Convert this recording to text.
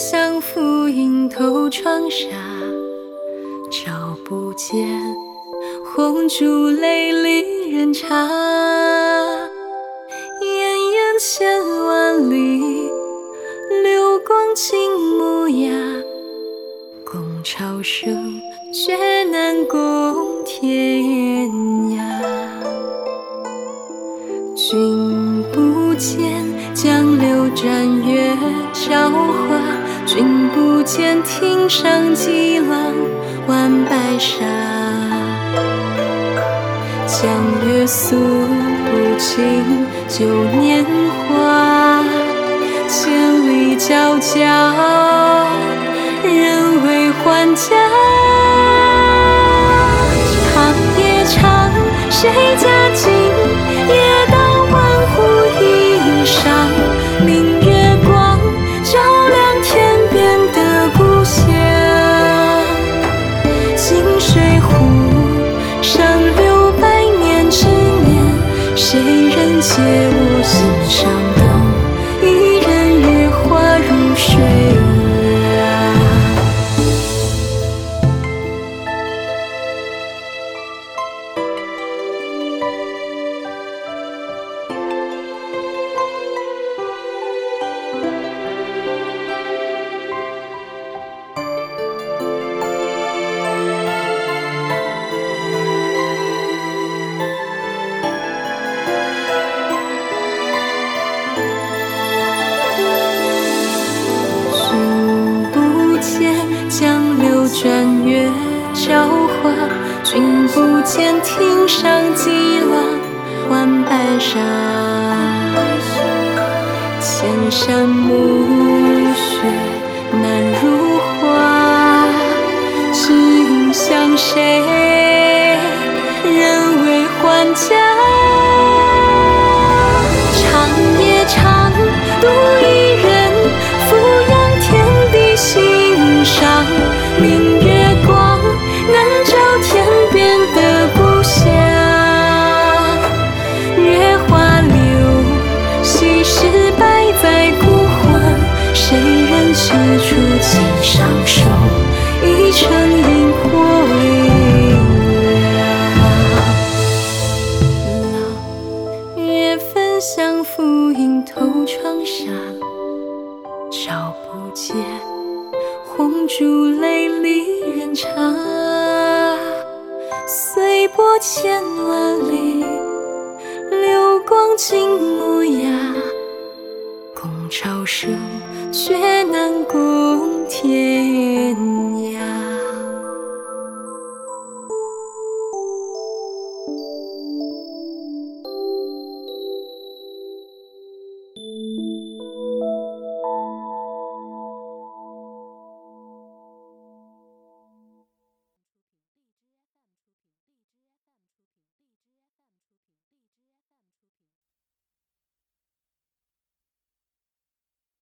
相扶，影透窗纱，照不见红烛泪离人茶。炎炎千万里，流光尽木崖。共潮生，却难共天涯。君不见，江流转月照。君不见，汀上击浪万白沙。江月诉不尽旧年华，千里迢迢，人未还家。长夜长，谁家伤见，汀上几浪万白沙。千山暮雪难入画，只影向谁？人未还家。人取出琴上手？一城萤火微凉。月分相扶，映透窗纱，照不见红烛泪离人茶。随波千万里，流光尽木崖。共潮生，却难共天涯。